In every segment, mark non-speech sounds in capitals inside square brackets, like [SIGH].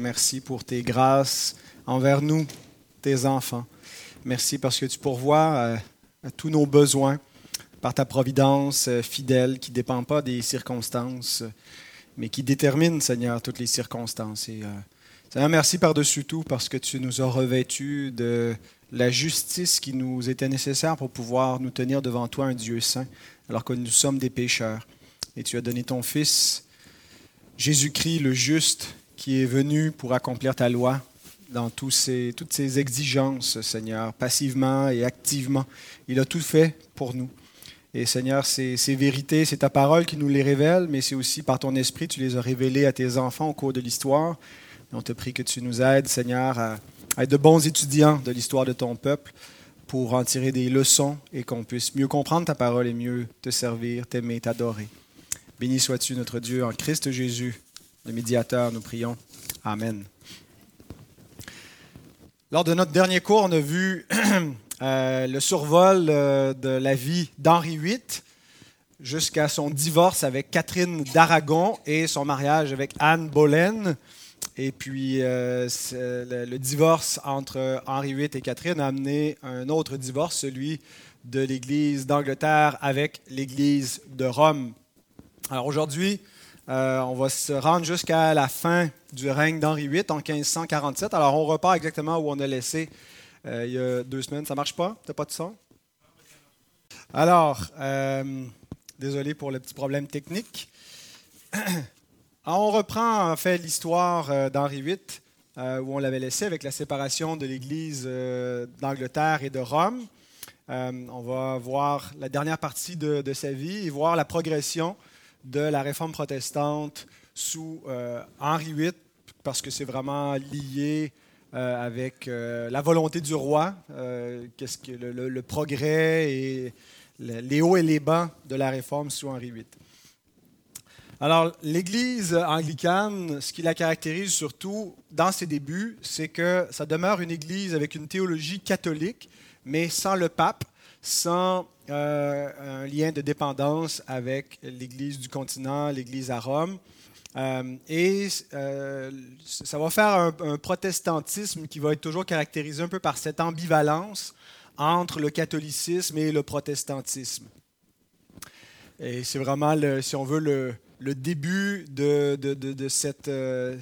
Merci pour tes grâces envers nous, tes enfants. Merci parce que tu pourvois à, tous nos besoins par ta providence euh, fidèle qui ne dépend pas des circonstances, mais qui détermine, Seigneur, toutes les circonstances. Et, euh, Seigneur, merci par-dessus tout parce que tu nous as revêtus de la justice qui nous était nécessaire pour pouvoir nous tenir devant toi, un Dieu saint, alors que nous sommes des pécheurs. Et tu as donné ton Fils, Jésus-Christ, le juste, qui est venu pour accomplir ta loi dans toutes ces exigences, Seigneur, passivement et activement. Il a tout fait pour nous. Et Seigneur, ces, ces vérités, c'est ta parole qui nous les révèle, mais c'est aussi par ton esprit, tu les as révélées à tes enfants au cours de l'histoire. On te prie que tu nous aides, Seigneur, à, être de bons étudiants de l'histoire de ton peuple pour en tirer des leçons et qu'on puisse mieux comprendre ta parole et mieux te servir, t'aimer, t'adorer. Béni sois-tu, notre Dieu, en Christ Jésus, le médiateur, nous prions. Amen. Lors de notre dernier cours, on a vu [CLEARS THROAT] euh, le survol euh, de la vie d'Henri VIII jusqu'à son divorce avec Catherine d'Aragon et son mariage avec Anne Boleyn. Et puis, euh, le, divorce entre Henri VIII et Catherine a amené un autre divorce, celui de l'Église d'Angleterre avec l'Église de Rome. Alors aujourd'hui, euh, on va se rendre jusqu'à la fin du règne d'Henri VIII en 1547. Alors on repart exactement où on a laissé euh, il y a deux semaines. Ça marche pas? T'as pas de son? Alors, désolé pour le petit problème technique. [CLEARS THROAT] on reprend en fait l'histoire euh, d'Henri VIII, euh, où on l'avait laissé avec la séparation de l'Église euh, d'Angleterre et de Rome. on va voir la dernière partie de, sa vie et voir la progression de la réforme protestante sous Henri VIII, parce que c'est vraiment lié avec la volonté du roi, qu'est-ce que le, le, progrès et les hauts et les bas de la réforme sous Henri VIII. Alors, l'Église anglicane, ce qui la caractérise surtout dans ses débuts, c'est que ça demeure une Église avec une théologie catholique, mais sans le pape, sans un lien de dépendance avec l'Église du continent, l'Église à Rome. Euh, et euh, ça va faire un, protestantisme qui va être toujours caractérisé un peu par cette ambivalence entre le catholicisme et le protestantisme. Et c'est vraiment, si on veut, le, début de, euh,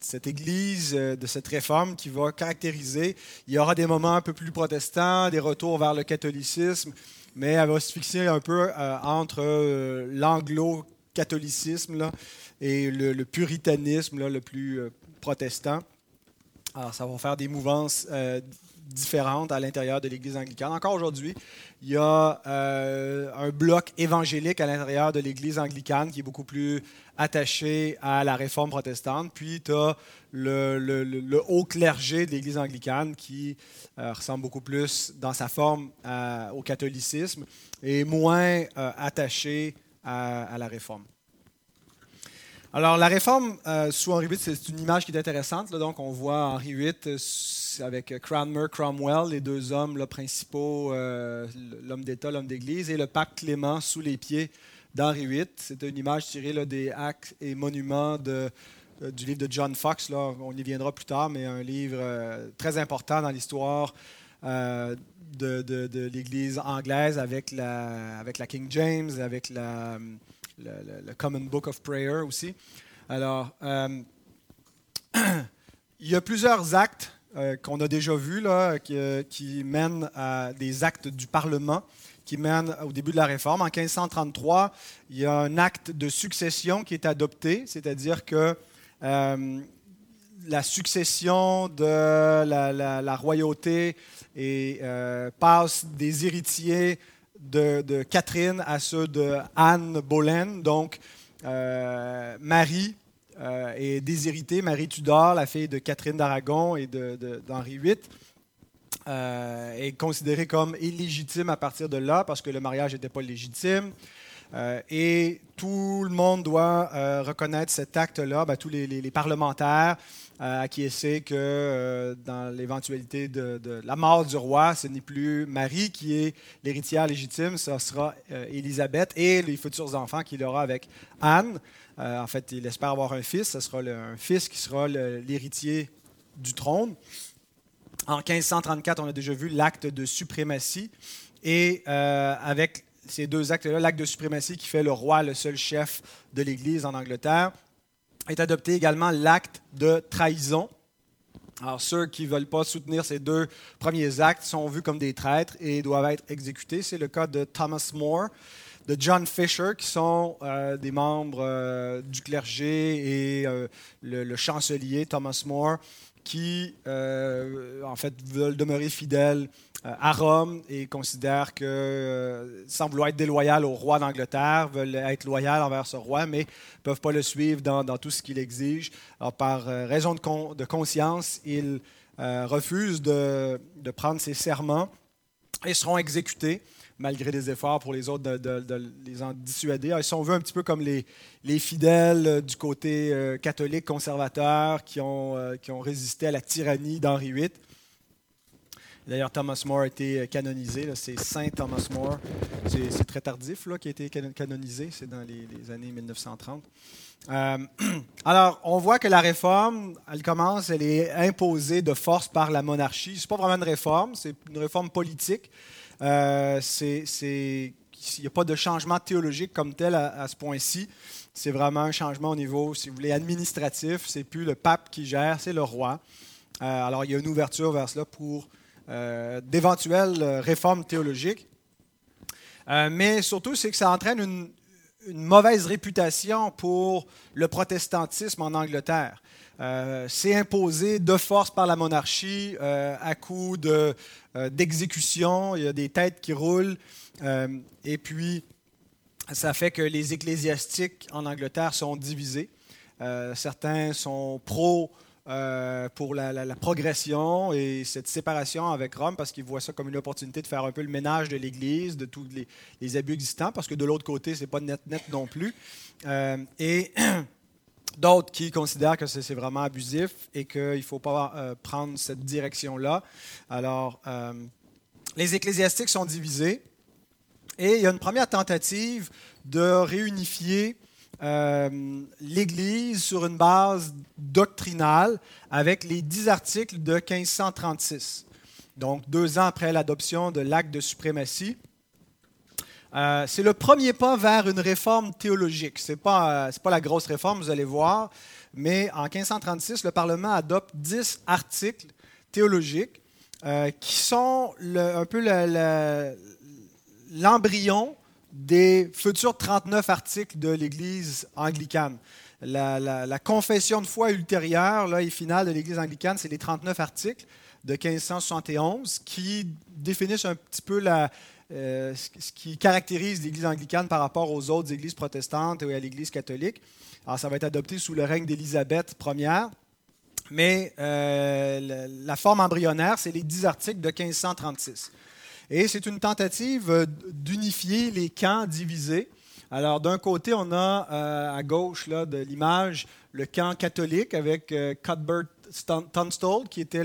cette, Église, euh, de cette réforme qui va caractériser. Il y aura des moments un peu plus protestants, des retours vers le catholicisme, mais elle va se fixer un peu euh, entre l'anglo-catholicisme et le, puritanisme le plus protestant. Alors, ça va faire des mouvances différentes à l'intérieur de l'Église anglicane. Encore aujourd'hui, il y a euh, un bloc évangélique à l'intérieur de l'Église anglicane qui est beaucoup plus attaché à la réforme protestante. Puis tu as le, haut clergé de l'Église anglicane qui euh, ressemble beaucoup plus dans sa forme au catholicisme et moins euh, attaché à, la réforme. Alors, la réforme sous Henri VIII, c'est une image qui est intéressante. donc, on voit Henri VIII avec Cranmer, Cromwell, les deux hommes principaux, euh, l'homme d'État, l'homme d'Église, et le pape Clément sous les pieds d'Henri VIII. C'est une image tirée des actes et monuments euh, du livre de John Fox. Là, on y viendra plus tard, mais un livre euh, très important dans l'histoire de, l'Église anglaise avec la, King James, avec la, le, Common Book of Prayer aussi. Alors, [CLEARS THROAT] il y a plusieurs actes euh, qu'on a déjà vu, là, qui, euh, mène à des actes du Parlement, qui mènent au début de la réforme. En 1533, il y a un acte de succession qui est adopté, c'est-à-dire que euh, la succession de la, royauté et, passe des héritiers de, de, Catherine à ceux de Anne Boleyn. Donc, Marie euh, et déshéritée, Marie Tudor, la fille de Catherine d'Aragon et d'Henri VIII, euh, est considérée comme illégitime à partir de là parce que le mariage n'était pas légitime. et tout le monde doit reconnaître cet acte-là, ben, tous les parlementaires, acquiescer que dans l'éventualité de, la mort du roi, ce n'est plus Marie qui est l'héritière légitime, ce sera Élisabeth et les futurs enfants qu'il aura avec Anne. en fait, il espère avoir un fils, ce sera un fils qui sera l'héritier du trône. En 1534, on a déjà vu l'acte de suprématie. Et euh, avec ces deux actes-là, l'acte de suprématie qui fait le roi le seul chef de l'Église en Angleterre, est adopté également l'acte de trahison. Alors ceux qui ne veulent pas soutenir ces deux premiers actes sont vus comme des traîtres et doivent être exécutés. C'est le cas de Thomas More, de John Fisher, qui sont euh, des membres euh, du clergé et le, chancelier Thomas More, qui, euh, en fait, veulent demeurer fidèles euh, à Rome et considèrent que, euh, sans vouloir être déloyal au roi d'Angleterre, veulent être loyaux envers ce roi, mais ne peuvent pas le suivre dans, tout ce qu'il exige. Alors, par raison de, de, conscience, ils refusent de, de, prendre ces serments et seront exécutés malgré des efforts pour les autres de, les en dissuader. Ils sont vus un petit peu comme les, les fidèles euh, du côté euh, catholique conservateur qui ont, euh, qui ont résisté à la tyrannie d'Henri VIII. D'ailleurs, Thomas More a été canonisé. C'est Saint Thomas More. C'est très tardif qui a été canonisé. C'est dans les, années 1930. [CLEARS THROAT] alors, on voit que la réforme, elle commence, elle est imposée de force par la monarchie. Ce n'est pas vraiment une réforme, c'est une réforme politique. Euh, il n'y a pas de changement théologique comme tel à, ce point-ci. C'est vraiment un changement au niveau, si vous voulez, administratif. C'est plus le pape qui gère, c'est le roi. Euh, alors, il y a une ouverture vers cela pour euh, d'éventuelles réformes théologiques. mais surtout, c'est que ça entraîne une, une, mauvaise réputation pour le protestantisme en Angleterre. C'est imposé de force par la monarchie à coup euh, d'exécution, il y a des têtes qui roulent. Euh, et puis, ça fait que les ecclésiastiques en Angleterre sont divisés. Euh, certains sont pro pour la, progression et cette séparation avec Rome parce qu'ils voient ça comme une opportunité de faire un peu le ménage de l'Église, de tous les, abus existants, parce que de l'autre côté, ce n'est pas net net non plus. et [CLEARS THROAT] d'autres qui considèrent que c'est vraiment abusif et qu'il ne faut pas euh, prendre cette direction-là. Alors, euh, les ecclésiastiques sont divisés et il y a une première tentative de réunifier euh, l'Église sur une base doctrinale avec les dix articles de 1536. Donc, deux ans après l'adoption de l'acte de suprématie. Euh, c'est le premier pas vers une réforme théologique. Ce n'est pas, euh, pas la grosse réforme, vous allez voir, mais en 1536, le Parlement adopte dix articles théologiques euh, qui sont un peu l'embryon des futurs 39 articles de l'Église anglicane. La, confession de foi ultérieure là, et finale de l'Église anglicane, c'est les 39 articles de 1571 qui définissent un petit peu la, euh, ce qui caractérise l'Église anglicane par rapport aux autres églises protestantes et à l'Église catholique. Alors, ça va être adopté sous le règne d'Élisabeth Ier. Mais euh, la forme embryonnaire, c'est les dix articles de 1536. Et c'est une tentative d'unifier les camps divisés. Alors, d'un côté, on a euh, à gauche là, de l'image le camp catholique avec Cuthbert Tunstall, qui était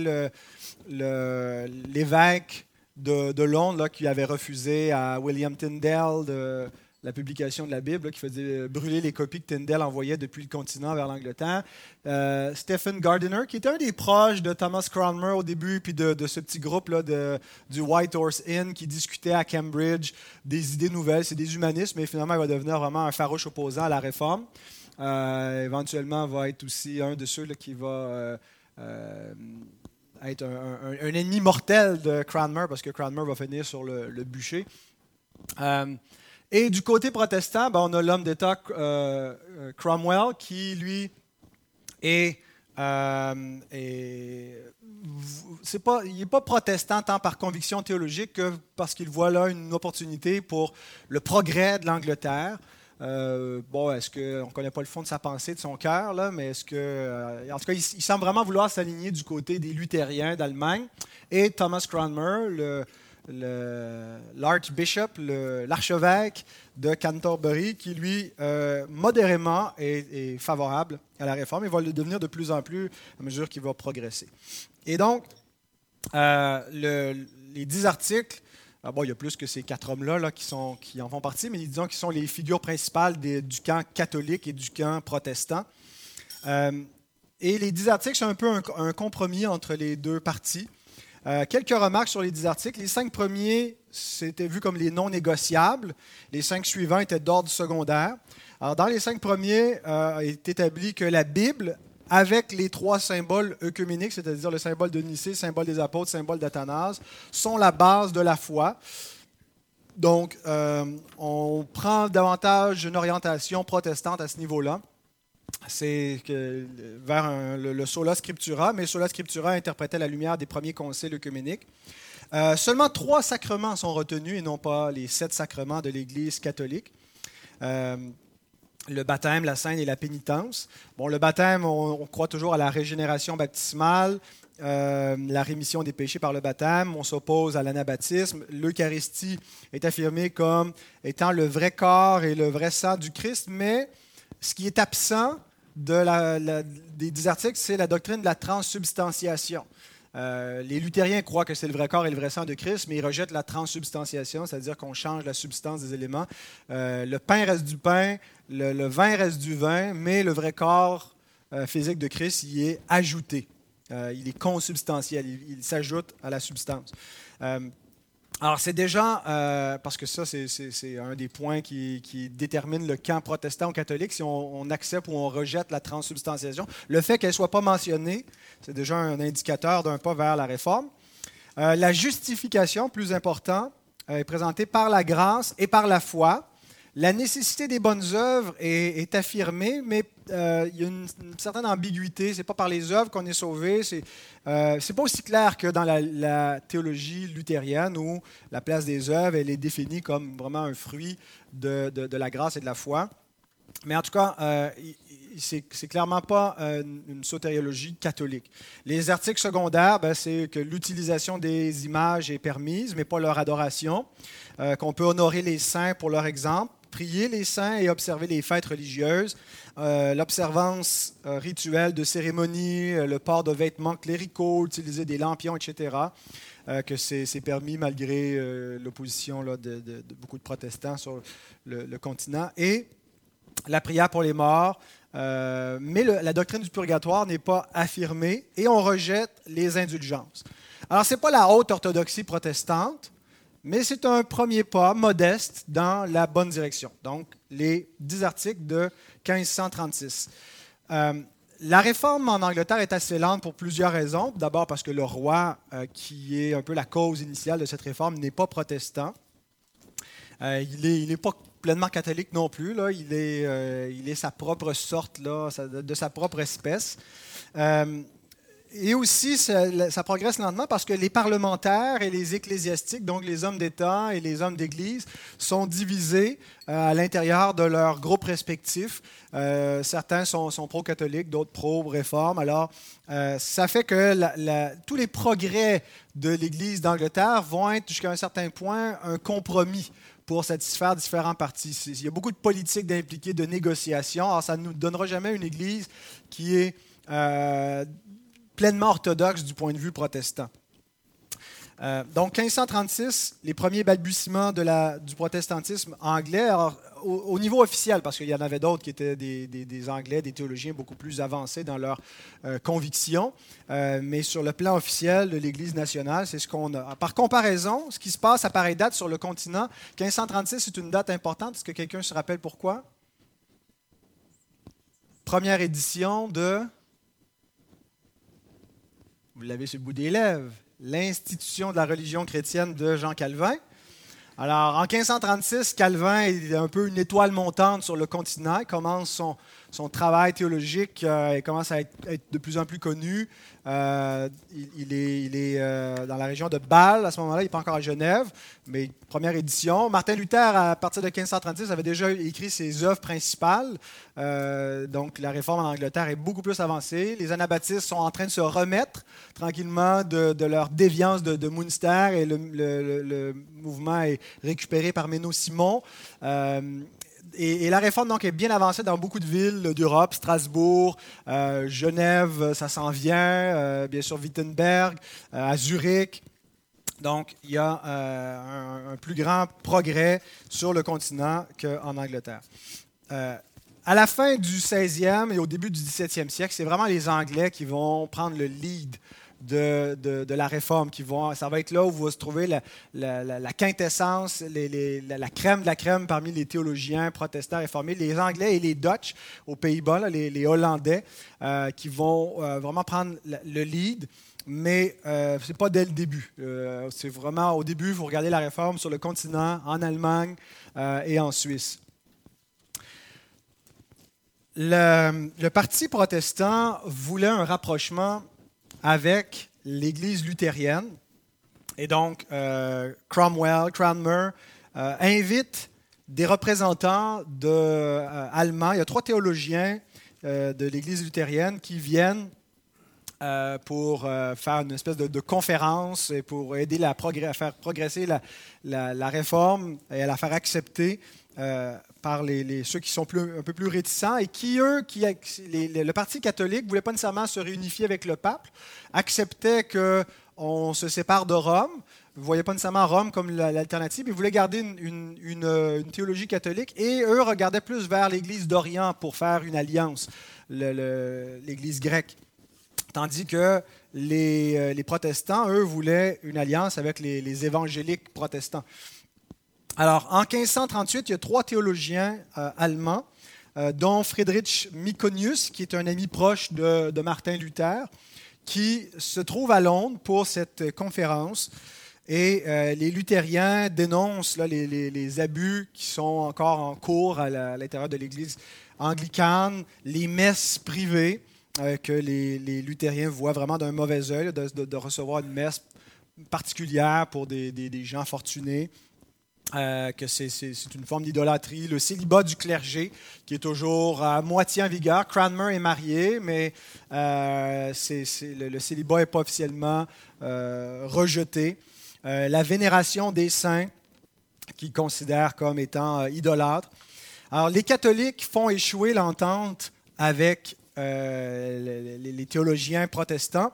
l'évêque de, Londres qui avait refusé à William Tyndale la publication de la Bible, qui faisait brûler les copies que Tyndale envoyait depuis le continent vers l'Angleterre. Euh, Stephen Gardiner, qui était un des proches de Thomas Cranmer au début, puis de, ce petit groupe là, de, du White Horse Inn qui discutait à Cambridge des idées nouvelles. C'est des humanistes, mais finalement, il va devenir vraiment un farouche opposant à la réforme. Euh, éventuellement, va être aussi un de ceux qui va euh, être un, ennemi mortel de Cranmer, parce que Cranmer va finir sur le, bûcher. Euh, et du côté protestant, ben, on a l'homme d'État euh, euh, Cromwell, qui, lui, est, c'est pas, il n'est pas protestant tant par conviction théologique que parce qu'il voit là une opportunité pour le progrès de l'Angleterre. Euh, bon, est-ce qu'on ne connaît pas le fond de sa pensée, de son cœur, mais est-ce que. Euh, en tout cas, il, semble vraiment vouloir s'aligner du côté des luthériens d'Allemagne. Et Thomas Cranmer, l'archbishop, l'archevêque de Canterbury, qui lui, euh, modérément, est, favorable à la réforme et va le devenir de plus en plus à mesure qu'il va progresser. Et donc, les dix articles, ah bon, il y a plus que ces quatre hommes-là là, qui, sont, qui en font partie, mais disons qu'ils sont les figures principales du camp catholique et du camp protestant. Euh, et les dix articles sont un peu un compromis entre les deux parties. Euh, quelques remarques sur les dix articles. Les cinq premiers, c'était vu comme les non négociables. Les cinq suivants étaient d'ordre secondaire. Alors, dans les cinq premiers, euh, est établi que la Bible, avec les trois symboles œcuméniques, c'est-à-dire le symbole de Nicée, le symbole des apôtres, le symbole d'Athanase, sont la base de la foi. Donc, euh, on prend davantage une orientation protestante à ce niveau-là c'est vers le, sola scriptura, mais sola scriptura interprétait la lumière des premiers conciles œcuméniques. Euh, seulement trois sacrements sont retenus et non pas les sept sacrements de l'Église catholique. Euh, le baptême, la scène et la pénitence. Bon, le baptême, on, croit toujours à la régénération baptismale, euh, la rémission des péchés par le baptême. On s'oppose à l'anabaptisme. L'Eucharistie est affirmée comme étant le vrai corps et le vrai sang du Christ, mais ce qui est absent des dix articles, c'est la doctrine de la transsubstantiation. Euh, les luthériens croient que c'est le vrai corps et le vrai sang de Christ, mais ils rejettent la transsubstantiation, c'est-à-dire qu'on change la substance des éléments. Euh, le pain reste du pain, le, vin reste du vin, mais le vrai corps euh, physique de Christ y est ajouté. il est consubstantiel, il s'ajoute à la substance. Alors, c'est déjà, euh, parce que ça, c'est un des points qui, détermine le camp protestant ou catholique, si on, accepte ou on rejette la transsubstantiation. Le fait qu'elle ne soit pas mentionnée, c'est déjà un indicateur d'un pas vers la réforme. Euh, la justification, plus important, euh, est présentée par la grâce et par la foi. La nécessité des bonnes œuvres est, affirmée, mais euh, il y a une, certaine ambiguïté. Ce n'est pas par les œuvres qu'on est sauvé. Ce n'est euh, pas aussi clair que dans la, théologie luthérienne où la place des œuvres elle est définie comme vraiment un fruit de, la grâce et de la foi. Mais en tout cas, euh, c'est clairement pas une sotériologie catholique. Les articles secondaires, ben, c'est que l'utilisation des images est permise, mais pas leur adoration, qu'on peut honorer les saints pour leur exemple, prier les saints et observer les fêtes religieuses, euh, l'observance euh, rituelle de cérémonies, euh, le port de vêtements cléricaux, utiliser des lampions, etc., que c'est permis malgré l'opposition de, beaucoup de protestants sur le, continent, et la prière pour les morts. mais la doctrine du purgatoire n'est pas affirmée et on rejette les indulgences. Alors, ce n'est pas la haute orthodoxie protestante, mais c'est un premier pas modeste dans la bonne direction. Donc, les dix articles de 1536. Euh, la réforme en Angleterre est assez lente pour plusieurs raisons. D'abord parce que le roi, euh, qui est un peu la cause initiale de cette réforme, n'est pas protestant. Euh, il n'est pas pleinement catholique non plus. Là. Il, est, il est sa propre sorte, là, de sa propre espèce et aussi, ça, progresse lentement parce que les parlementaires et les ecclésiastiques, donc les hommes d'État et les hommes d'Église, sont divisés euh, à l'intérieur de leurs groupes respectifs. Euh, certains sont, pro-catholiques, d'autres pro-réforme. Alors, euh, ça fait que tous les progrès de l'Église d'Angleterre vont être jusqu'à un certain point un compromis pour satisfaire différents partis. Il y a beaucoup de politiques d'impliquer, de négociations. Alors, ça ne nous donnera jamais une Église qui est pleinement orthodoxe du point de vue protestant. Euh, donc, 1536, les premiers balbutiements du protestantisme anglais, au, niveau officiel, parce qu'il y en avait d'autres qui étaient des, Anglais, des théologiens beaucoup plus avancés dans leurs euh, convictions, euh, mais sur le plan officiel de l'Église nationale, c'est ce qu'on a. Par comparaison, ce qui se passe à pareille date sur le continent, 1536 c'est une date importante. Est-ce que quelqu'un se rappelle pourquoi? Première édition de vous l'avez sur le bout des lèvres, l'institution de la religion chrétienne de Jean Calvin. Alors, en 1536, Calvin est un peu une étoile montante sur le continent. Il commence son, son travail théologique euh, commence à être, de plus en plus connu. Euh, il, est, euh, dans la région de Bâle à ce moment-là, il n'est pas encore à Genève, mais première édition. Martin Luther, à partir de 1536, avait déjà écrit ses œuvres principales. donc la réforme en Angleterre est beaucoup plus avancée. Les anabaptistes sont en train de se remettre tranquillement de, leur déviance de, de Munster et le, le, mouvement est récupéré par Menno Simon et, la réforme donc, est bien avancée dans beaucoup de villes d'Europe, Strasbourg, euh, Genève, ça s'en vient, euh, bien sûr Wittenberg, euh, à Zurich. Donc, il y a un, plus grand progrès sur le continent qu'en Angleterre. à la fin du 16e et au début du 17e siècle, c'est vraiment les Anglais qui vont prendre le lead de, la réforme. Qui vont, ça va être là où va se trouver la, quintessence, la, crème de la crème parmi les théologiens protestants réformés, les Anglais et les Dutch aux Pays-Bas, les, Hollandais, euh, qui vont euh, vraiment prendre le lead. Mais euh, ce n'est pas dès le début. c'est vraiment au début, vous regardez la réforme sur le continent, en Allemagne et en Suisse. Le, Parti protestant voulait un rapprochement avec l'Église luthérienne. Et donc, euh, Cromwell, Cranmer, euh, invite des représentants euh, allemands. Il y a trois théologiens de l'Église luthérienne qui viennent pour faire une espèce de, conférence et pour aider à faire progresser la, réforme et à la faire accepter par les, ceux qui sont un peu plus réticents et qui, eux, qui, le Parti catholique ne voulait pas nécessairement se réunifier avec le pape, acceptait qu'on se sépare de Rome, ne voyaient pas nécessairement Rome comme l'alternative, ils voulaient garder une, une, théologie catholique et eux regardaient plus vers l'Église d'Orient pour faire une alliance, l'Église grecque. Tandis que les, euh, les, protestants, eux, voulaient une alliance avec les évangéliques protestants. Alors, en 1538, il y a trois théologiens euh, allemands, euh, dont Friedrich Mikonius, qui est un ami proche de, Martin Luther, qui se trouve à Londres pour cette conférence. Et euh, les luthériens dénoncent les, abus qui sont encore en cours à l'intérieur de l'Église anglicane, les messes privées que les, luthériens voient vraiment d'un mauvais œil, de, recevoir une messe particulière pour des gens fortunés euh, que c'est une forme d'idolâtrie. Le célibat du clergé, qui est toujours à moitié en vigueur. Cranmer est marié, mais euh, le, célibat n'est pas officiellement euh, rejeté. la vénération des saints, qu'ils considèrent comme étant idolâtres. Alors, les catholiques font échouer l'entente avec les théologiens protestants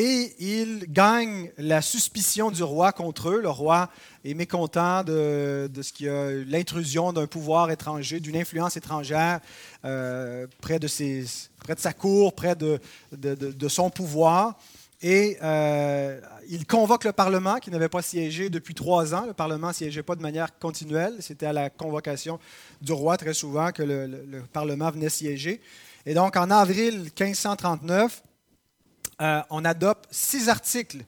et ils gagnent la suspicion du roi contre eux. Le roi est mécontent de, ce qu'il y a l'intrusion d'un pouvoir étranger, d'une influence étrangère euh, près, de ses, près de sa cour, près de, de, son pouvoir. Et euh, il convoque le Parlement, qui n'avait pas siégé depuis trois ans. Le Parlement ne siégeait pas de manière continuelle. C'était à la convocation du roi très souvent que le Parlement venait siéger. Et donc, en avril 1539, euh, on adopte six articles.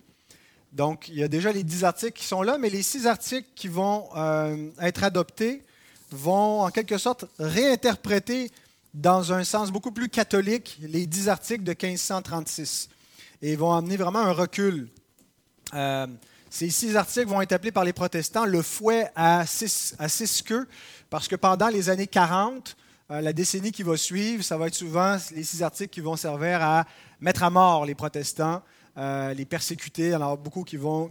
Donc, il y a déjà les dix articles qui sont là, mais les six articles qui vont euh, être adoptés vont, en quelque sorte, réinterpréter dans un sens beaucoup plus catholique les dix articles de 1536 et vont amener vraiment un recul. Euh, ces six articles vont être appelés par les protestants le fouet à six, à six queues, parce que pendant les années 40, la décennie qui va suivre, ça va être souvent les six articles qui vont servir à mettre à mort les protestants, euh, les persécuter. Alors, beaucoup qui vont,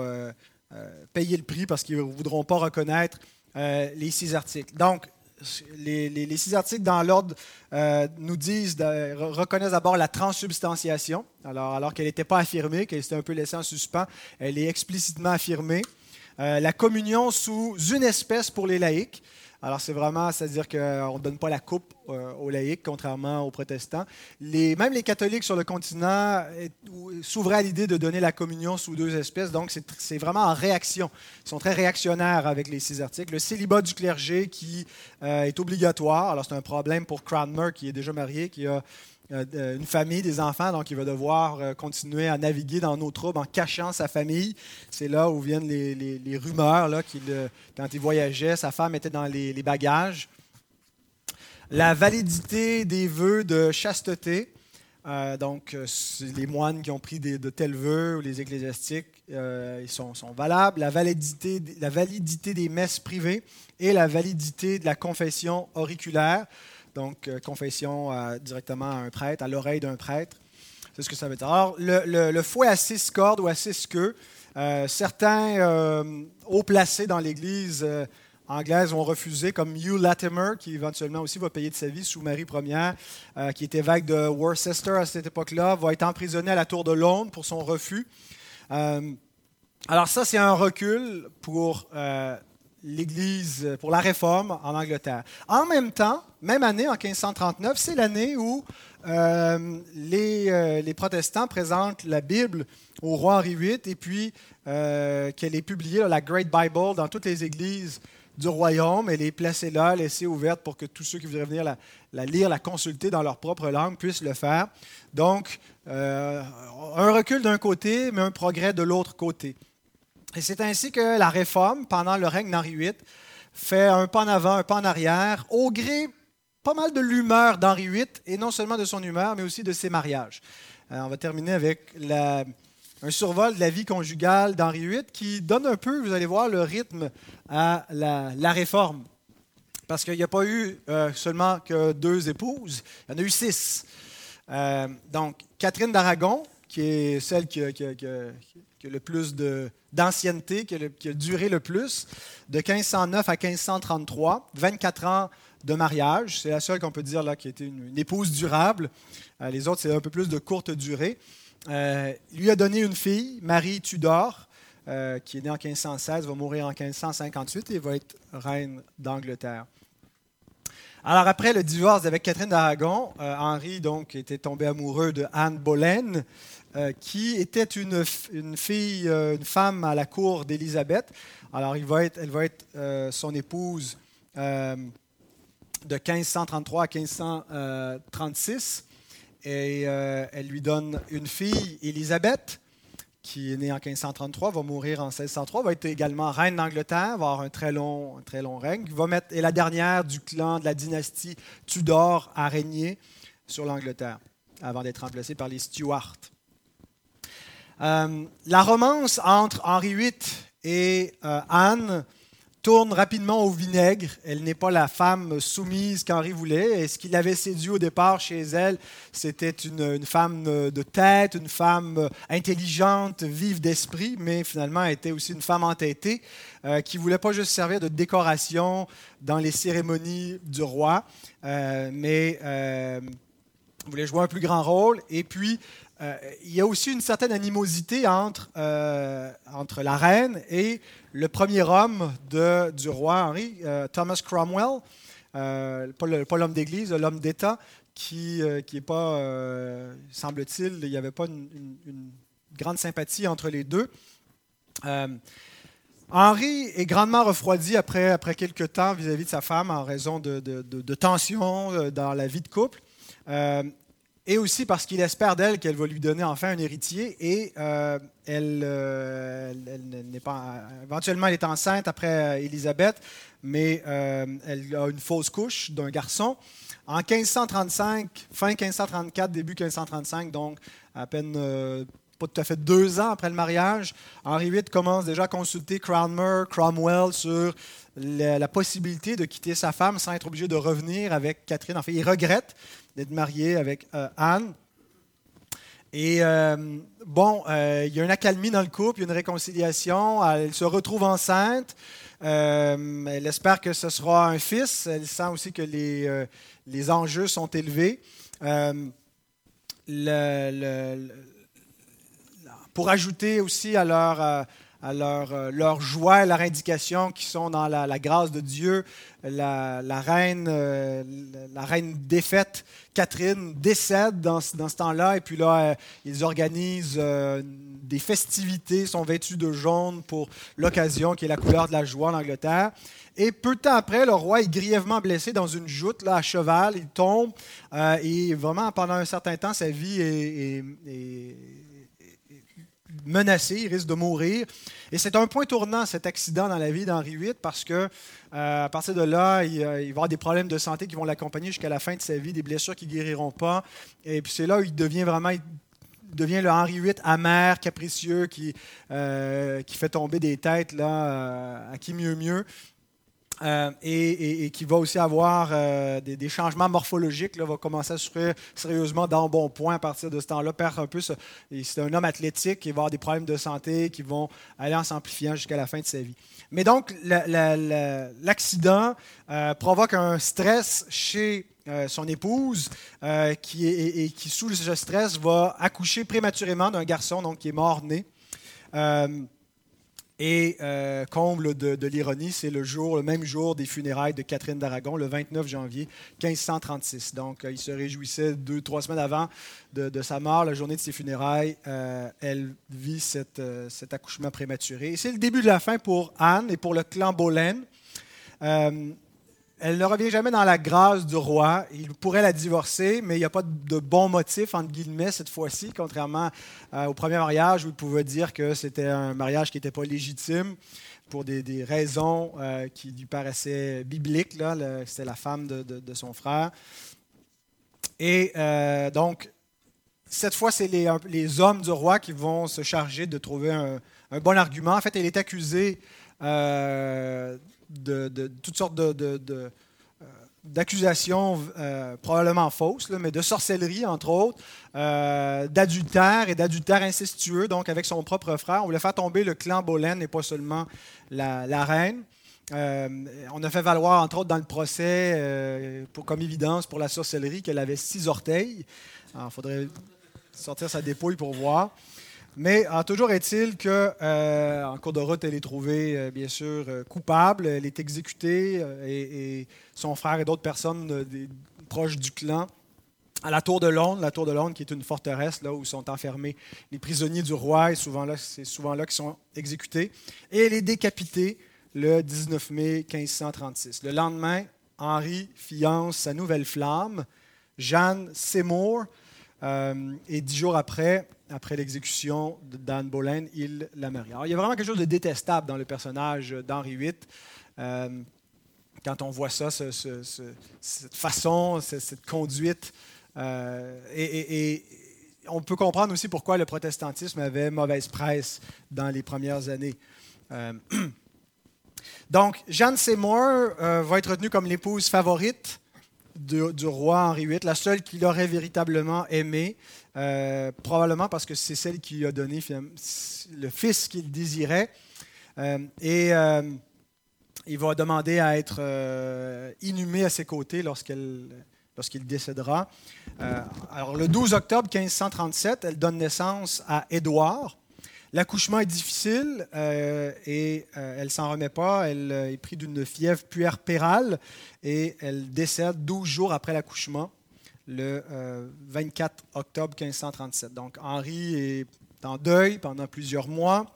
euh, euh, payer le prix parce qu'ils ne voudront pas reconnaître les six articles. Donc, les, six articles dans l'ordre nous disent, reconnaissent d'abord la transsubstantiation, alors, alors qu'elle n'était pas affirmée, qu'elle s'était un peu laissée en suspens, elle est explicitement affirmée. la communion sous une espèce pour les laïcs, alors, c'est vraiment, c'est-à-dire qu'on ne donne pas la coupe euh, aux laïcs, contrairement aux protestants. Les, même les catholiques sur le continent s'ouvraient à l'idée de donner la communion sous deux espèces, donc c'est vraiment en réaction. Ils sont très réactionnaires avec les six articles. Le célibat du clergé qui euh, est obligatoire. Alors, c'est un problème pour Cranmer, qui est déjà marié, qui a euh, une famille, des enfants, donc il va devoir euh, continuer à naviguer dans nos troubles en cachant sa famille. C'est là où viennent les, rumeurs là, qu'il, quand il voyageait, sa femme était dans les, bagages. la validité des vœux de chasteté. Euh, donc, les moines qui ont pris de tels vœux ou les ecclésiastiques, ils sont, sont, valables. La validité, la validité des messes privées et la validité de la confession auriculaire. Donc, confession directement à un prêtre, à l'oreille d'un prêtre. C'est ce que ça veut dire. Alors, le, fouet à six cordes ou à six queues, euh, certains euh, placés dans l'Église euh, anglaise ont refusé, comme Hugh Latimer, qui éventuellement aussi va payer de sa vie sous Marie Ière, qui était évêque de Worcester à cette époque-là, va être emprisonné à la Tour de Londres pour son refus. alors ça, c'est un recul pour l'Église, pour la réforme en Angleterre. En même temps, même année, en 1539, c'est l'année où euh, les, les, protestants présentent la Bible au roi Henri VIII et puis euh, qu'elle est publiée, la Great Bible, dans toutes les églises du royaume. Elle est placée là, laissée ouverte pour que tous ceux qui voudraient venir la, lire, la consulter dans leur propre langue puissent le faire. Donc, euh, un recul d'un côté, mais un progrès de l'autre côté. Et c'est ainsi que la réforme, pendant le règne d'Henri VIII, fait un pas en avant, un pas en arrière, au gré pas mal de l'humeur d'Henri VIII, et non seulement de son humeur, mais aussi de ses mariages. Euh, on va terminer avec un survol de la vie conjugale d'Henri VIII qui donne un peu, vous allez voir, le rythme à la, réforme. Parce qu'il n'y a pas eu euh, seulement que deux épouses, il y en a eu six. Euh, donc, Catherine d'Aragon, qui est celle qui le plus d'ancienneté, qui, qui, a duré le plus, de 1509 à 1533, 24 ans de mariage. C'est la seule qu'on peut dire là, qui a été une, épouse durable. Euh, les autres, c'est un peu plus de courte durée. Euh, lui a donné une fille, Marie Tudor, euh, qui est née en 1516, va mourir en 1558 et va être reine d'Angleterre. Alors après le divorce avec Catherine d'Aragon, euh, Henri donc était tombé amoureux de Anne Boleyn, qui était une, une, femme à la cour d'Élisabeth. Alors elle va être son épouse de 1533 à 1536 et euh, elle lui donne une fille, Élisabeth, qui est née en 1533, va mourir en 1603, va être également reine d'Angleterre, va avoir un très long, très long règne, va est la dernière du clan de la dynastie Tudor à régner sur l'Angleterre, avant d'être remplacée par les Stuarts. Euh, la romance entre Henri VIII et euh, Anne tourne rapidement au vinaigre. Elle n'est pas la femme soumise qu'Henri voulait. Et ce qu'il avait séduit au départ chez elle, c'était une, femme de tête, une femme intelligente, vive d'esprit, mais finalement elle était aussi une femme entêtée euh, qui ne voulait pas juste servir de décoration dans les cérémonies du roi, mais voulait jouer un plus grand rôle. Et puis, euh, il y a aussi une certaine animosité entre, euh, entre la reine et le premier homme de, du roi Henri, euh, Thomas Cromwell, pas l'homme d'Église, l'homme d'État, qui n'est pas, semble-t-il, il n'y avait pas une, grande sympathie entre les deux. Henri est grandement refroidi après, après quelques temps vis-à-vis de sa femme en raison de, de tensions dans la vie de couple et aussi parce qu'il espère d'elle qu'elle va lui donner enfin un héritier. Et euh, elle, euh, n'est pas. Éventuellement, elle est enceinte après Élisabeth, mais euh, elle a une fausse couche d'un garçon. En 1535, fin 1534, début 1535, donc à peine pas tout à fait deux ans après le mariage, Henri VIII commence déjà à consulter Cranmer, Cromwell sur la, la, possibilité de quitter sa femme sans être obligé de revenir avec Catherine. En fait, il regrette d'être marié avec euh, Anne. Et euh, bon, euh, il y a une accalmie dans le couple, il y a une réconciliation. Elle se retrouve enceinte. elle espère que ce sera un fils. Elle sent aussi que les, les enjeux sont élevés. Le, pour ajouter aussi à leur à leur, euh, leur, joie leur indication qui sont dans la, grâce de Dieu. La, reine, euh, la reine défaite, Catherine, décède dans, ce temps-là. Et puis là, euh, ils organisent des festivités, sont vêtus de jaune pour l'occasion, qui est la couleur de la joie en Angleterre. Et peu de temps après, le roi est grièvement blessé dans une joute à cheval. Il tombe. et vraiment, pendant un certain temps, sa vie est menacé, il risque de mourir. Et c'est un point tournant, cet accident dans la vie d'Henri VIII, parce que à partir de là, il, il, va avoir des problèmes de santé qui vont l'accompagner jusqu'à la fin de sa vie, des blessures qui guériront pas. Et puis c'est là où il devient vraiment devient le Henri VIII amer, capricieux, qui, euh, qui fait tomber des têtes là, euh, à qui mieux mieux. Euh, et, qui va aussi avoir des, changements morphologiques, là, va commencer à souffrir sérieusement dans bon point à partir de ce temps-là, perd un peu. C'est un homme athlétique qui va avoir des problèmes de santé qui vont aller en s'amplifiant jusqu'à la fin de sa vie. Mais donc, l'accident provoque un stress chez euh, son épouse, euh, qui, est, qui, sous ce stress, va accoucher prématurément d'un garçon donc, qui est mort-né. Euh, et comble de, l'ironie, c'est le jour, le même jour des funérailles de Catherine d'Aragon, le 29 janvier 1536. Donc, il se réjouissait deux, trois semaines avant de, sa mort, la journée de ses funérailles. elle vit cet accouchement prématuré. C'est le début de la fin pour Anne et pour le clan Boleyn. Elle ne revient jamais dans la grâce du roi. Il pourrait la divorcer, mais il n'y a pas de bon motif, entre guillemets, cette fois-ci, contrairement euh, au premier mariage où il pouvait dire que c'était un mariage qui n'était pas légitime pour des, raisons euh, qui lui paraissaient bibliques. C'était la femme de, son frère. Et euh, donc, cette fois, c'est les, hommes du roi qui vont se charger de trouver un, un bon argument. En fait, elle est accusée de, toutes sortes de, euh, d'accusations euh, probablement fausses, mais de sorcellerie, entre autres, euh, d'adultère et d'adultère incestueux, donc avec son propre frère. On voulait faire tomber le clan Boleyn et pas seulement la, reine. on a fait valoir, entre autres, dans le procès, pour, comme évidence pour la sorcellerie, qu'elle avait six orteils. Il faudrait sortir sa dépouille pour voir. Mais toujours est-il qu'en euh, cours de route, elle est trouvée, euh, bien sûr, euh, coupable. Elle est exécutée et, son frère et d'autres personnes proches du clan à la Tour de Londres, la Tour de Londres qui est une forteresse là où sont enfermés les prisonniers du roi et souvent là, c'est souvent là qu'ils sont exécutés. Et elle est décapitée le 19 mai 1536. Le lendemain, Henri fiance sa nouvelle flamme, Jeanne Seymour, et dix jours après, après l'exécution d'Anne Boleyn, il la marie. Alors, il y a vraiment quelque chose de détestable dans le personnage d'Henri VIII. Euh, quand on voit ça, cette façon, cette, conduite. Euh, et, on peut comprendre aussi pourquoi le protestantisme avait mauvaise presse dans les premières années. Euh, [CLEARS THROAT] donc, Jeanne Seymour va être retenue comme l'épouse favorite du, roi Henri VIII, la seule qu'il aurait véritablement aimée, euh, probablement parce que c'est celle qui lui a donné le fils qu'il désirait. Euh, et euh, il va demander à être inhumé à ses côtés lorsqu'il décédera. alors, le 12 octobre 1537, elle donne naissance à Édouard. L'accouchement est difficile euh, et euh, elle s'en remet pas. Elle euh, est prise d'une fièvre puerpérale et elle décède 12 jours après l'accouchement, le 24 octobre 1537. Donc Henri est en deuil pendant plusieurs mois,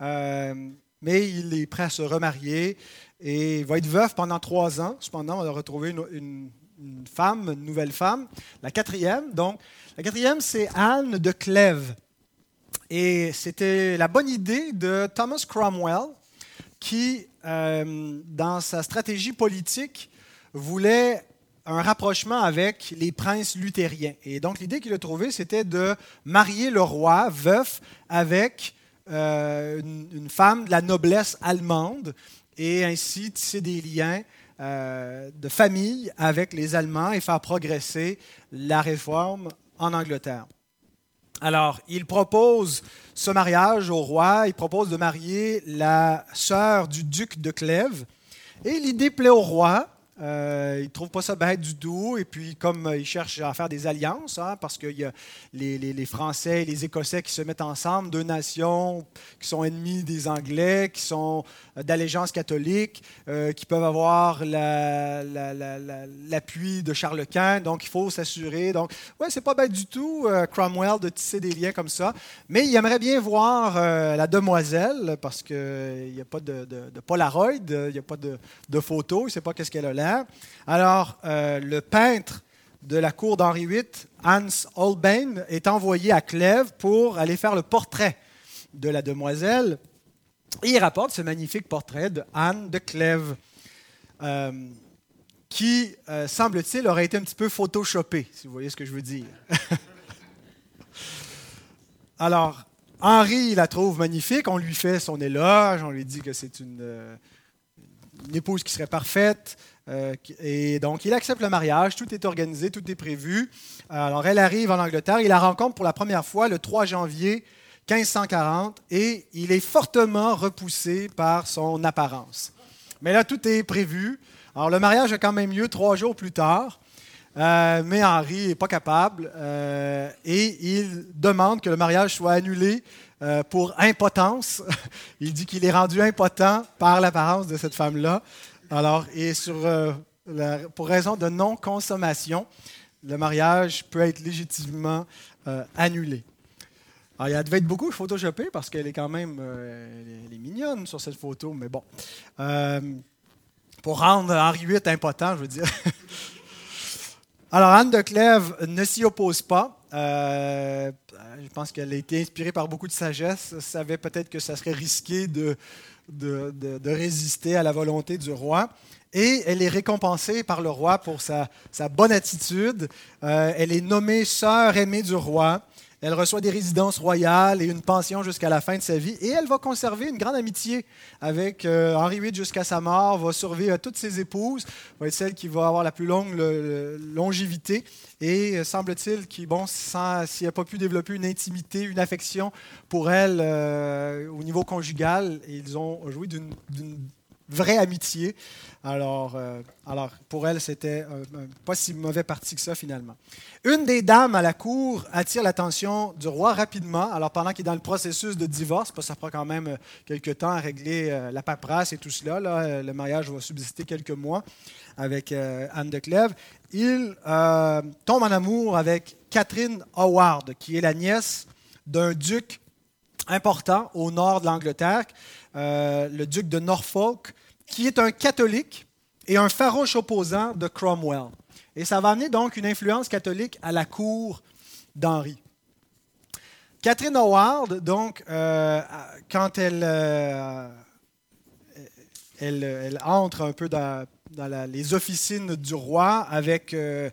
mais il est prêt à se remarier et va être veuf pendant trois ans. Cependant, on a retrouvé une, une femme, une nouvelle femme, la quatrième. Donc, la quatrième, c'est Anne de Clèves. Et c'était la bonne idée de Thomas Cromwell qui, euh, dans sa stratégie politique, voulait un rapprochement avec les princes luthériens. Et donc l'idée qu'il a trouvée, c'était de marier le roi veuf avec euh, une, femme de la noblesse allemande et ainsi tisser des liens euh, de famille avec les Allemands et faire progresser la réforme en Angleterre. Alors, il propose ce mariage au roi, il propose de marier la sœur du duc de Clèves. Et l'idée plaît au roi, euh, il ne trouve pas ça bête du tout. Et puis, comme euh, il cherche à faire des alliances, hein, parce qu'il y a les, Français et les Écossais qui se mettent ensemble, deux nations qui sont ennemies des Anglais, qui sont euh, d'allégeance catholique, qui peuvent avoir l'appui de Charles Quint. Donc, il faut s'assurer. Donc, ouais, c'est pas bête du tout, Cromwell, de tisser des liens comme ça. Mais il aimerait bien voir la demoiselle, parce qu'il n'y a pas de, Polaroid, il n'y a pas de, de photos, il ne sait pas qu'est-ce qu'elle a là. Alors, euh, le peintre de la cour d'Henri VIII, Hans Holbein, est envoyé à Clèves pour aller faire le portrait de la demoiselle. Il rapporte ce magnifique portrait de Anne de Clèves, euh, qui, euh, semble-t-il, aurait été un petit peu photoshopé, si vous voyez ce que je veux dire. [LAUGHS] Alors, Henri la trouve magnifique, on lui fait son éloge, on lui dit que c'est une, épouse qui serait parfaite, et donc il accepte le mariage, tout est organisé, tout est prévu. Alors elle arrive en Angleterre, il la rencontre pour la première fois le 3 janvier 1540 et il est fortement repoussé par son apparence. Mais là, tout est prévu. Alors, le mariage a quand même lieu trois jours plus tard, euh, mais Henri n'est pas capable euh, et il demande que le mariage soit annulé euh, pour impotence. [LAUGHS] il dit qu'il est rendu impotent par l'apparence de cette femme-là. Alors, et sur, pour raison de non-consommation, le mariage peut être légitimement annulé. Alors, il devait être beaucoup photoshopé parce qu'elle est quand même euh, elle est mignonne sur cette photo, mais bon. Euh, pour rendre Henri VIII impotent, je veux dire. [LAUGHS] Alors, Anne de Clèves ne s'y oppose pas. Euh, je pense qu'elle a été inspirée par beaucoup de sagesse. Elle savait peut-être que ça serait risqué de, de, résister à la volonté du roi. Et elle est récompensée par le roi pour sa, sa bonne attitude. elle est nommée sœur aimée du roi. Elle reçoit des résidences royales et une pension jusqu'à la fin de sa vie. Et elle va conserver une grande amitié avec euh, Henri VIII jusqu'à sa mort, va survivre à toutes ses épouses, va être celle qui va avoir la plus longue longévité. Et euh, semble-t-il qu'il, bon, s'il n'a pas pu développer une intimité, une affection pour elle euh, au niveau conjugal, ils ont joué d'une vraie amitié. Alors, euh, alors pour elle, c'était pas si mauvais parti que ça finalement. Une des dames à la cour attire l'attention du roi rapidement. Alors pendant qu'il est dans le processus de divorce, parce que ça prend quand même euh, quelques temps à régler euh, la paperasse et tout cela, le mariage va subsister quelques mois avec Anne de Clèves, il tombe en amour avec Catherine Howard, qui est la nièce d'un duc important au nord de l'Angleterre, le duc de Norfolk, qui est un catholique et un farouche opposant de Cromwell. Et ça va amener donc une influence catholique à la cour d'Henri. Catherine Howard, donc, euh, quand elle, euh, elle, entre un peu dans, les officines du roi avec euh,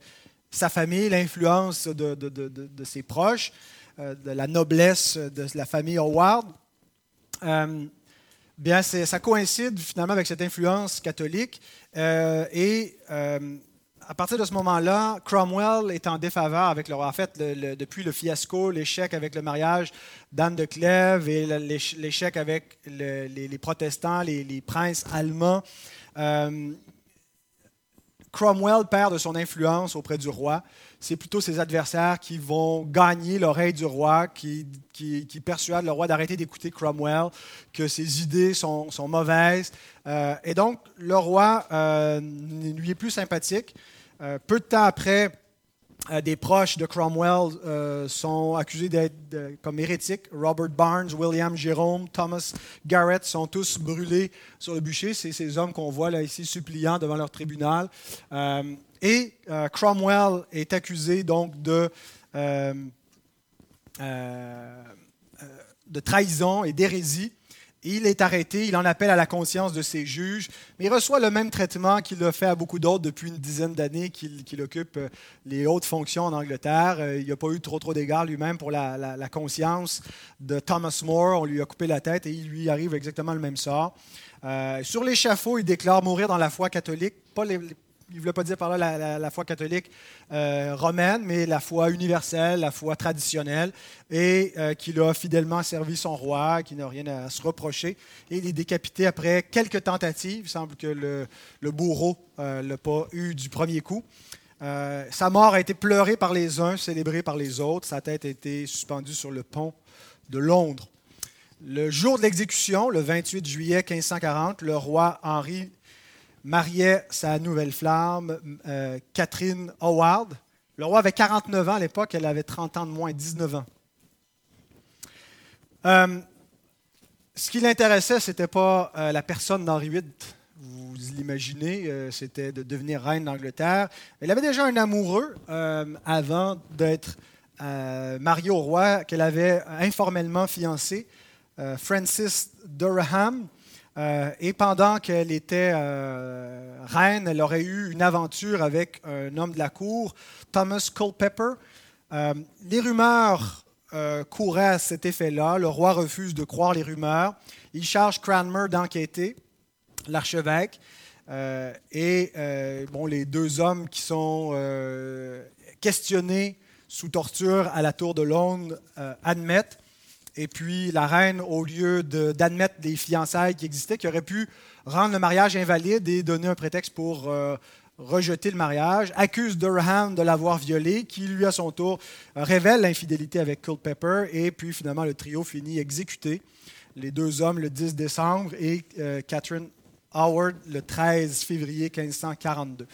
sa famille, l'influence de, de, ses proches, de la noblesse de la famille Howard, Bien, ça coïncide finalement avec cette influence catholique. Euh, et euh, à partir de ce moment-là, Cromwell est en défaveur avec le roi. En fait, depuis le fiasco, l'échec avec le mariage d'Anne de Clèves et l'échec avec les, protestants, les, princes allemands, euh, Cromwell perd de son influence auprès du roi c'est plutôt ses adversaires qui vont gagner l'oreille du roi, qui, qui, persuadent le roi d'arrêter d'écouter Cromwell, que ses idées sont, mauvaises. Euh, et donc, le roi euh, lui est plus sympathique. Euh, peu de temps après, des proches de Cromwell sont accusés d'être comme hérétiques. Robert Barnes, William Jerome, Thomas Garrett sont tous brûlés sur le bûcher. C'est ces hommes qu'on voit là ici suppliant devant leur tribunal. Et euh, Cromwell est accusé donc euh, euh, de trahison et d'hérésie. Il est arrêté, il en appelle à la conscience de ses juges, mais il reçoit le même traitement qu'il a fait à beaucoup d'autres depuis une dizaine d'années qu'il occupe les hautes fonctions en Angleterre. Il n'a pas eu trop trop d'égards lui-même pour la, conscience de Thomas More. On lui a coupé la tête et il lui arrive exactement le même sort. sur l'échafaud, il déclare mourir dans la foi catholique, il ne voulait pas dire par là la, foi catholique euh, romaine, mais la foi universelle, la foi traditionnelle, et euh, qu'il a fidèlement servi son roi, qui n'a rien à se reprocher. Il est décapité après quelques tentatives. Il semble que le, bourreau ne euh, l'a pas eu du premier coup. sa mort a été pleurée par les uns, célébrée par les autres. Sa tête a été suspendue sur le pont de Londres. Le jour de l'exécution, le 28 juillet 1540, le roi Henri mariait sa nouvelle flamme, euh, Catherine Howard. Le roi avait 49 ans à l'époque, elle avait 30 ans de moins, 19 ans. Euh, ce qui l'intéressait, ce n'était pas euh, la personne d'Henri VIII, vous l'imaginez, c'était de devenir reine d'Angleterre. Elle avait déjà un amoureux avant d'être mariée au roi, qu'elle avait informellement fiancé, Francis Durham. Et pendant qu'elle était reine, elle aurait eu une aventure avec un homme de la cour, Thomas Culpeper. les rumeurs couraient à cet effet-là. Le roi refuse de croire les rumeurs. Il charge Cranmer d'enquêter, l'archevêque. Euh, et euh, les deux hommes qui sont euh, questionnés sous torture à la tour de Londres admettent. Et puis la reine, au lieu d'admettre des fiançailles qui existaient, qui auraient pu rendre le mariage invalide et donner un prétexte pour rejeter le mariage, accuse Durham de l'avoir violé, qui lui à son tour révèle l'infidélité avec Culpeper, et puis finalement le trio finit exécuté, les deux hommes le 10 décembre, et Catherine Howard le 13 février 1542.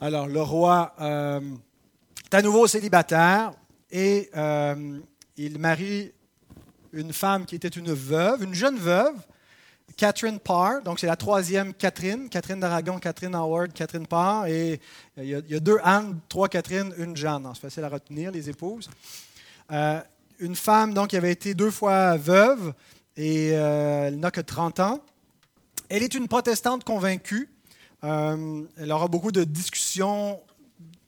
Alors, le roi euh, est à nouveau célibataire et euh, il marie une femme qui était une veuve, une jeune veuve, Catherine Parr. Donc, c'est la troisième Catherine, Catherine d'Aragon, Catherine Howard, Catherine Parr. Et il y, a, deux Anne, trois Catherine, une Jeanne. C'est facile à retenir, les épouses. Euh, une femme donc, qui avait été deux fois veuve et elle n'a que 30 ans. Elle est une protestante convaincue. Euh, elle aura beaucoup de discussions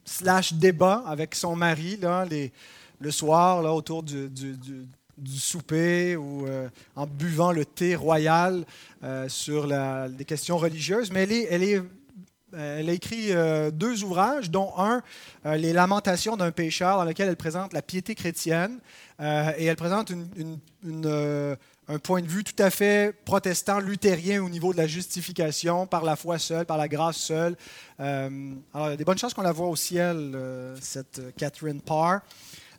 slash débats avec son mari là, le soir là, autour du, souper ou euh, en buvant le thé royal euh, sur les questions religieuses. Mais elle, elle a écrit deux ouvrages, dont un, Les Lamentations d'un pécheur, dans lequel elle présente la piété chrétienne et elle présente un point de vue tout à fait protestant, luthérien au niveau de la justification par la foi seule, par la grâce seule. Euh, alors, il y a des bonnes chances qu'on la voit au ciel, euh, cette Catherine Parr.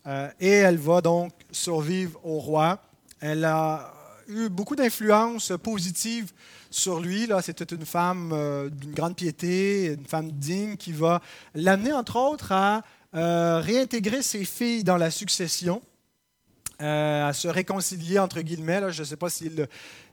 Euh, et elle va donc survivre au roi. Elle a eu beaucoup d'influence positive sur lui. C'était une femme d'une grande piété, une femme digne qui va l'amener, entre autres, à réintégrer ses filles dans la succession. Euh, à se réconcilier, entre guillemets. je ne sais pas si,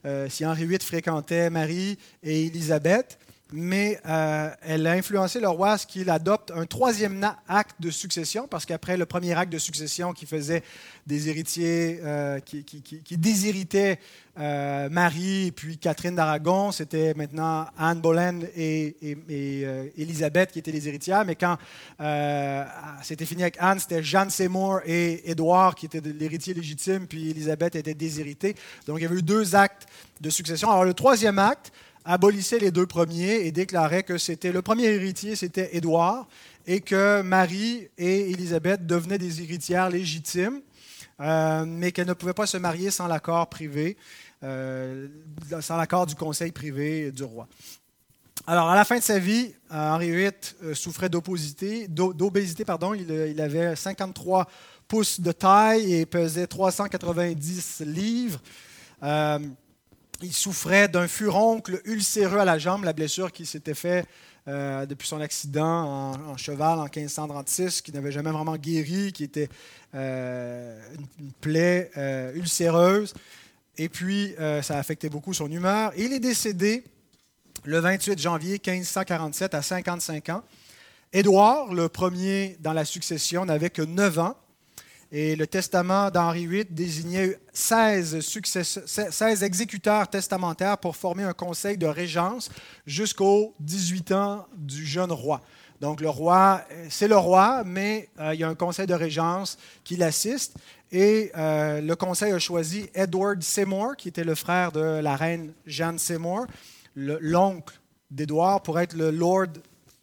euh, si, Henri VIII fréquentait Marie et Élisabeth, mais euh, elle a influencé le roi à ce qu'il adopte un troisième acte de succession, parce qu'après le premier acte de succession qui faisait des héritiers, euh, qui, qui, déshéritaient euh, Marie et puis Catherine d'Aragon, c'était maintenant Anne Boleyn et, Élisabeth qui étaient les héritières, mais quand c'était fini avec Anne, c'était Jeanne Seymour et Édouard qui étaient l'héritier légitime, puis Élisabeth était déshéritée. Donc il y avait eu deux actes de succession. Alors le troisième acte, abolissait les deux premiers et déclarait que c'était le premier héritier, c'était Édouard, et que Marie et Élisabeth devenaient des héritières légitimes, euh, mais qu'elles ne pouvaient pas se marier sans l'accord privé, euh, sans l'accord du conseil privé du roi. Alors, à la fin de sa vie, euh, Henri VIII souffrait d'obésité. Il, il, avait 53 pouces de taille et pesait 390 livres il souffrait d'un furoncle ulcéreux à la jambe, la blessure qui s'était faite euh, depuis son accident en, cheval en 1536, qui n'avait jamais vraiment guéri, qui était euh, une, plaie euh, ulcéreuse. Et puis, ça a affecté beaucoup son humeur. il est décédé le 28 janvier 1547 à 55 ans. Édouard, le premier dans la succession, n'avait que 9 ans. Et le testament d'Henri VIII désignait 16, 16, exécuteurs testamentaires pour former un conseil de régence jusqu'aux 18 ans du jeune roi. Donc le roi, c'est le roi, mais euh, il y a un conseil de régence qui l'assiste. Et euh, le conseil a choisi Edward Seymour, qui était le frère de la reine Jeanne Seymour, l'oncle d'Édouard, pour être le Lord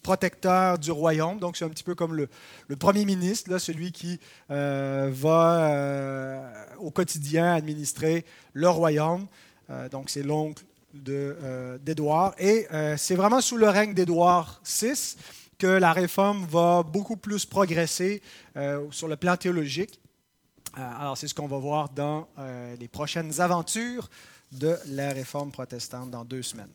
protecteur du royaume. Donc, c'est un petit peu comme le, premier ministre, celui qui euh, va euh, au quotidien administrer le royaume. Euh, donc, c'est l'oncle d'Édouard. Et c'est vraiment sous le règne d'Édouard VI que la réforme va beaucoup plus progresser sur le plan théologique. alors, c'est ce qu'on va voir dans les prochaines aventures de la réforme protestante dans deux semaines.